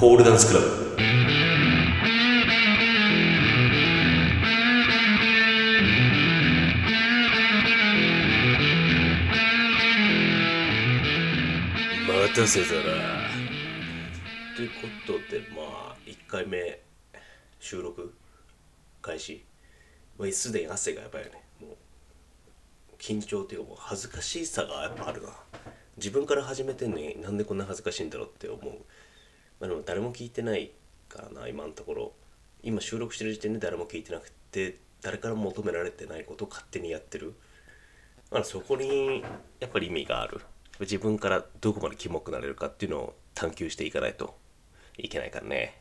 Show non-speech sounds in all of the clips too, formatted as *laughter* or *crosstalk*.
ポールダンスクラブ。待たせたなということでまあ1回目収録開始。もうすでに汗がやばいよね。もう緊張っていうかもう恥ずかしさがやっぱあるな。自分から始めてんのになんでこんな恥ずかしいんだろうって思う。まあでも誰も聞いてないからな今のところ。今収録してる時点で誰も聞いてなくて誰から求められてないことを勝手にやってる。まあそこにやっぱり意味がある。自分からどこまでキモくなれるかっていうのを探求していかないといけないからね。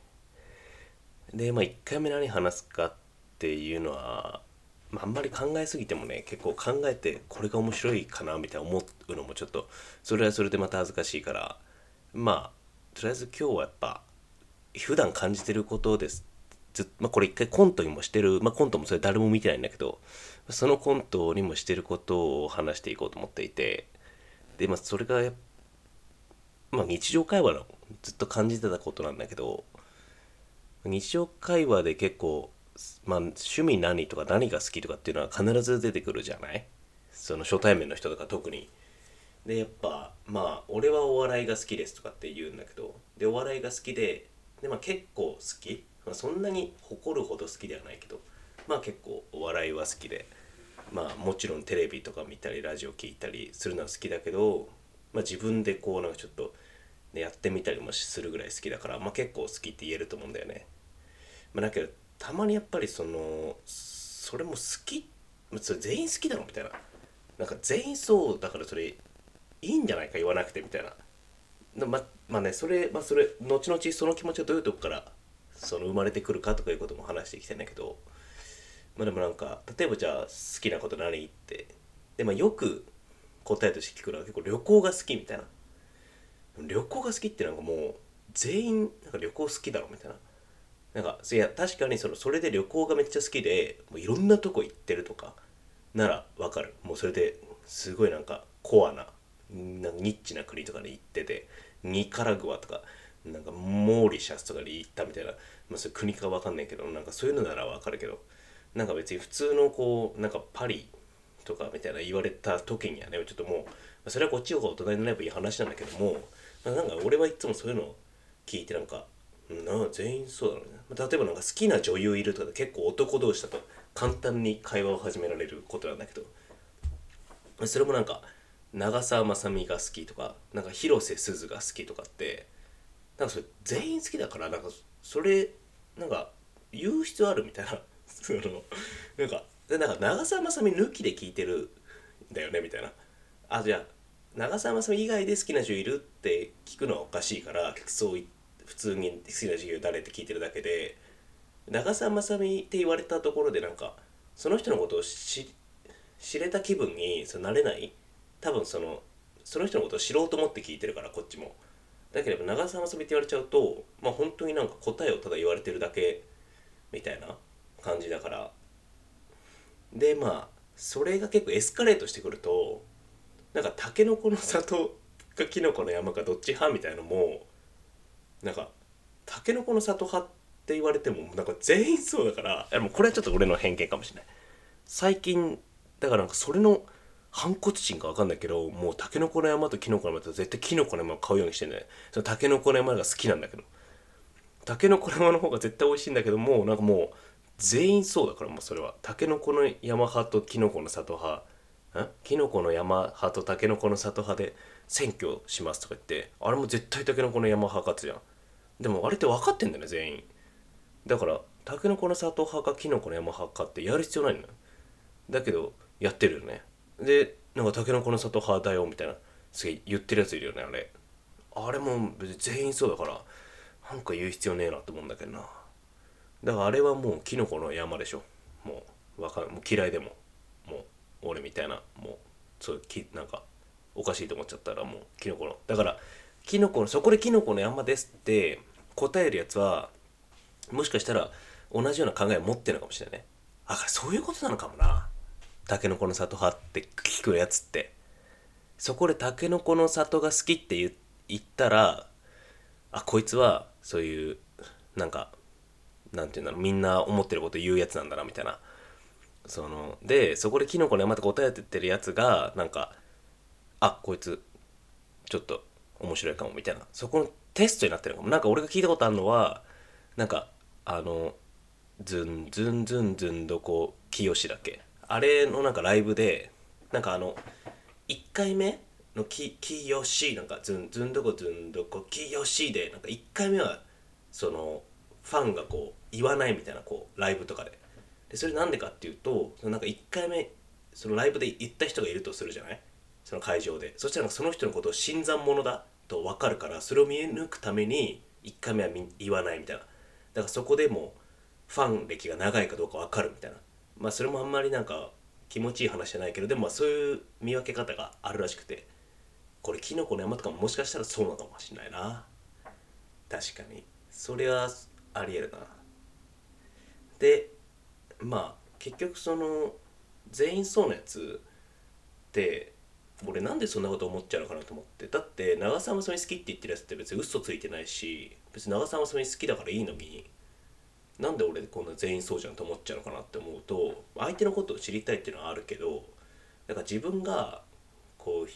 でまあ1回目何話すかっていうのは、まあ、あんまり考えすぎてもね結構考えてこれが面白いかなみたいな思うのもちょっとそれはそれでまた恥ずかしいからまあとりあえず今日はやっぱ普段感じてることですずまあ、これ一回コントにもしてる、まあ、コントもそれ誰も見てないんだけどそのコントにもしてることを話していこうと思っていてでまあそれがまあ日常会話のずっと感じてたことなんだけど日常会話で結構まあ趣味何とか何が好きとかっていうのは必ず出てくるじゃない？その初対面の人とか特に。でやっぱまあ俺はお笑いが好きですとかって言うんだけどでお笑いが好きでで、まあ、結構好き、まあ、そんなに誇るほど好きではないけどまあ結構お笑いは好きでまあもちろんテレビとか見たりラジオ聞いたりするのは好きだけど、まあ、自分でこうなんかちょっと、ね、やってみたりもするぐらい好きだから、まあ、結構好きって言えると思うんだよね。まあ、だけどたまにやっぱりそのそれも好き？それ全員好きだろみたいな。なんか全員そうだからそれいいんじゃないか言わなくてみたいな。ままあねそれまあそれ後々その気持ちがどういうとこからその生まれてくるかとかいうことも話していきたいんだけど。まあでもなんか例えばじゃあ好きなこと何って。でまあよく答えとして聞くのは結構旅行が好きみたいな。旅行が好きってなんかもう全員なんか旅行好きだろみたいな。なんかいや確かにそのそれで旅行がめっちゃ好きでもういろんなとこ行ってるとかならわかる。もうそれですごいなんかコアななニッチな国とかに行っててニカラグアとかなんかモーリシャスとかに行ったみたいな、まあ、それ国かわかんないけどなんかそういうのならわかるけどなんか別に普通のこうなんかパリとかみたいな言われた時にはねちょっともうそれはこっちの方が大人になればいい話なんだけどもまあなんか俺はいつもそういうのを聞いてなんかな全員そうだろうね。まあ例えばなんか好きな女優いるとか結構男同士だと簡単に会話を始められることなんだけどそれもなんか長澤まさみが好きとかなんか広瀬すずが好きとかってなんかそれ全員好きだからなんかそれなんか言う必要あるみたいな *laughs* そのなんかなんか長澤まさみ抜きで聞いてるんだよねみたいな。あじゃあ長澤まさみ以外で好きな女優いるって聞くのはおかしいからそう普通に好きな女優誰って聞いてるだけで長澤まさみって言われたところでなんかその人のことを知れた気分にそなれない多分そのその人のことを知ろうと思って聞いてるからこっちも。だけど長澤まさみって言われちゃうとまあ本当になんか答えをただ言われてるだけみたいな感じだから。でまあそれが結構エスカレートしてくるとなんかタケノコの里かキノコの山かどっち派みたいのもなんかタケノコの里派って言われてもなんか全員そうだからもうこれはちょっと俺の偏見かもしれない。最近だからなんかそれの反骨心か分かんないけどもうタケノコの山とキノコの山と絶対キノコの山を買うようにしてんね。そのタケノコの山が好きなんだけど。タケノコの山の方が絶対美味しいんだけどもうなんかもう全員そうだからもうそれは。タケノコの山派とキノコの里派。んキノコの山派とタケノコの里派で選挙しますとか言ってあれも絶対タケノコの山派かってじゃん。でもあれって分かってんだよね全員。だからタケノコの里派かキノコの山派かってやる必要ないのよ。だけどやってるよね。でなんかタケノコの里派だよみたいなすげえ言ってるやついるよねあれ。あれも別に全員そうだからなんか言う必要ねえなと思うんだけどな。だからあれはもうキノコの山でしょ。もうわかもう嫌いでも。もう俺みたいなもうそうきなんかおかしいと思っちゃったらもうキノコの。だからキノコのそこでキノコの山ですって答えるやつはもしかしたら同じような考えを持ってるのかもしれないね。あそういうことなのかもな。タケノコの里派って聞くやつって。そこでタケノコの里が好きって言ったらあこいつはそういうなんかなんていうんだろうみんな思ってること言うやつなんだなみたいな。そのでそこでキノコの山とか答えててるやつがなんかあこいつちょっと面白いかもみたいな。そこのテストになってるかも。なんか俺が聞いたことあるのはなんかあのズンズンズンズンどこ清だっけ？あれのなんかライブでなんかあの1回目のき清なんかズンズンどこズンどこ清でなんか1回目はそのファンがこう言わないみたいなこうライブとかで。でそれなんでかっていうとそのなんか1回目そのライブで言った人がいるとするじゃない？その会場で。そしたらその人のことを新参者だと分かるからそれを見抜くために1回目は言わないみたいな。だからそこでもファン歴が長いかどうか分かるみたいな。まあそれもあんまりなんか気持ちいい話じゃないけどでもまあそういう見分け方があるらしくてこれキノコの山とかももしかしたらそうなのかもしれないな。確かに。それはありえるな。でまあ結局その全員そうなやつって俺なんでそんなこと思っちゃうのかなと思って。だって長澤まさみ好きって言ってるやつって別に嘘ついてないし別に長澤まさみ好きだからいいのになんで俺こんな全員そうじゃんと思っちゃうのかなって思うと相手のことを知りたいっていうのはあるけどだか自分がこう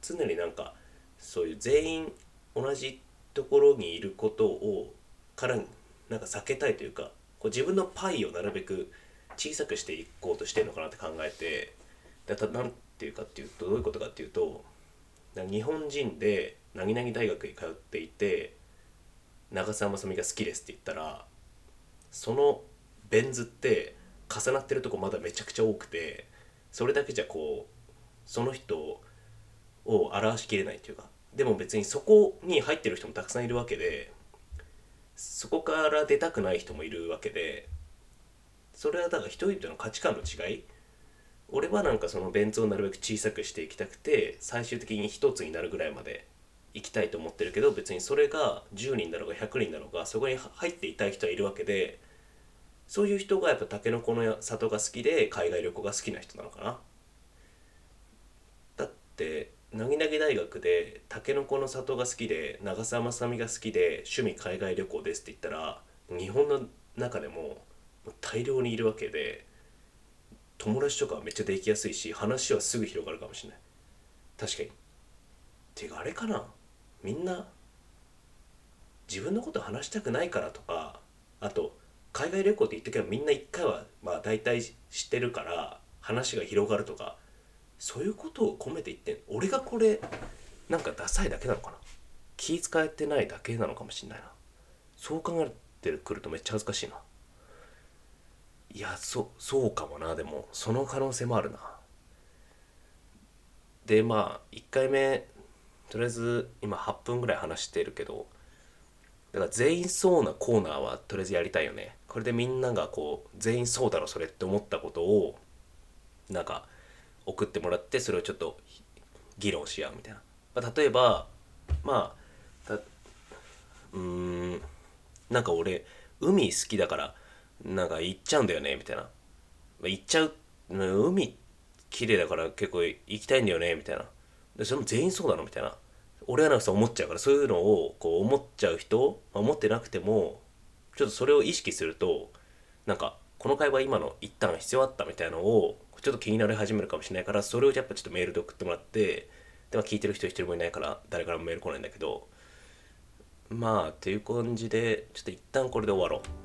常になんかそういう全員同じところにいることをからなんか避けたいというかこう自分のパイをなるべく小さくしていこうとしてるのかなって考えてだたなんていうかっていうとどういうことかっていうと日本人でなぎなぎ大学に通っていて長澤まさみが好きですって言ったらそのベン図って重なってるとこまだめちゃくちゃ多くてそれだけじゃこうその人を表しきれないというかでも別にそこに入ってる人もたくさんいるわけでそこから出たくない人もいるわけでそれはだから人々の価値観の違い。俺はなんかそのベンツをなるべく小さくしていきたくて最終的に一つになるぐらいまで行きたいと思ってるけど別にそれが10人だろうが100人だろうがそこに入っていたい人はいるわけでそういう人がやっぱタケノコの里が好きで海外旅行が好きな人なのかな。だってなぎなぎ大学でタケノコの里が好きで長澤まさみが好きで趣味海外旅行ですって言ったら日本の中でも大量にいるわけで友達とかはめっちゃできやすいし話はすぐ広がるかもしれない。確かに。てかあれかな。みんな自分のこと話したくないからとかあと海外旅行って言ってけばみんな一回はまあ大体知ってるから話が広がるとかそういうことを込めて言ってん俺がこれなんかダサいだけなのかな。気使えてないだけなのかもしんないな。そう考えてくるとめっちゃ恥ずかしいな。いやそそうかもな。でもその可能性もあるな。でまあ1回目とりあえず今8分ぐらい話してるけどだから全員そうなコーナーはとりあえずやりたいよね。これでみんながこう全員そうだろそれって思ったことをなんか送ってもらってそれをちょっと議論し合うみたいな、まあ、例えばまあうーんなんか俺海好きだからなんか行っちゃうんだよねみたいな、まあ、行っちゃう海綺麗だから結構行きたいんだよねみたいな。でそれも全員そうなのみたいな。俺はなんかさ思っちゃうからそういうのをこう思っちゃう人、まあ、思ってなくてもちょっとそれを意識するとなんかこの会話今の一旦必要あったみたいなのをちょっと気になり始めるかもしれないからそれをやっぱちょっとメールで送ってもらってで、も、聞いてる人一人もいないから誰からもメール来ないんだけどまあっていう感じでちょっと一旦これで終わろう。